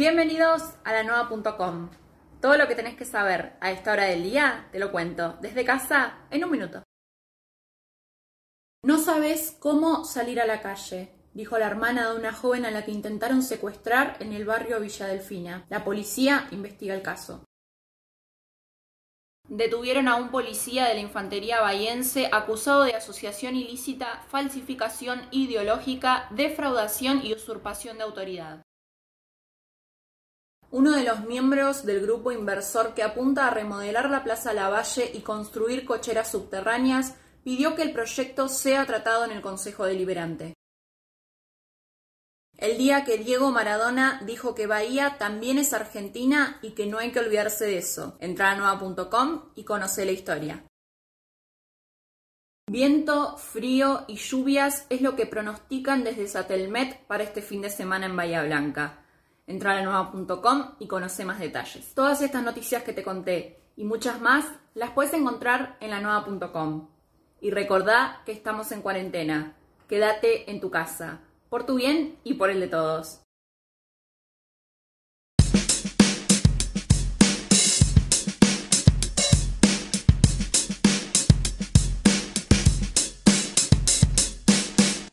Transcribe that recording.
Bienvenidos a la nueva.com. Todo lo que tenés que saber a esta hora del día te lo cuento desde casa en un minuto. No sabes cómo salir a la calle, dijo la hermana de una joven a la que intentaron secuestrar en el barrio Villa Delfina. La policía investiga el caso. Detuvieron a un policía de la Infantería Bahiense acusado de asociación ilícita, falsificación ideológica, defraudación y usurpación de autoridad. Uno de los miembros del grupo inversor que apunta a remodelar la Plaza Lavalle y construir cocheras subterráneas pidió que el proyecto sea tratado en el Consejo Deliberante. El día que Diego Maradona dijo que Bahía también es Argentina y que no hay que olvidarse de eso. Entra a nueva.com y conoce la historia. Viento, frío y lluvias es lo que pronostican desde Satelmet para este fin de semana en Bahía Blanca. Entra a nueva.com y conoce más detalles. Todas estas noticias que te conté y muchas más las puedes encontrar en la nueva.com. Y recordá que estamos en cuarentena. Quédate en tu casa por tu bien y por el de todos.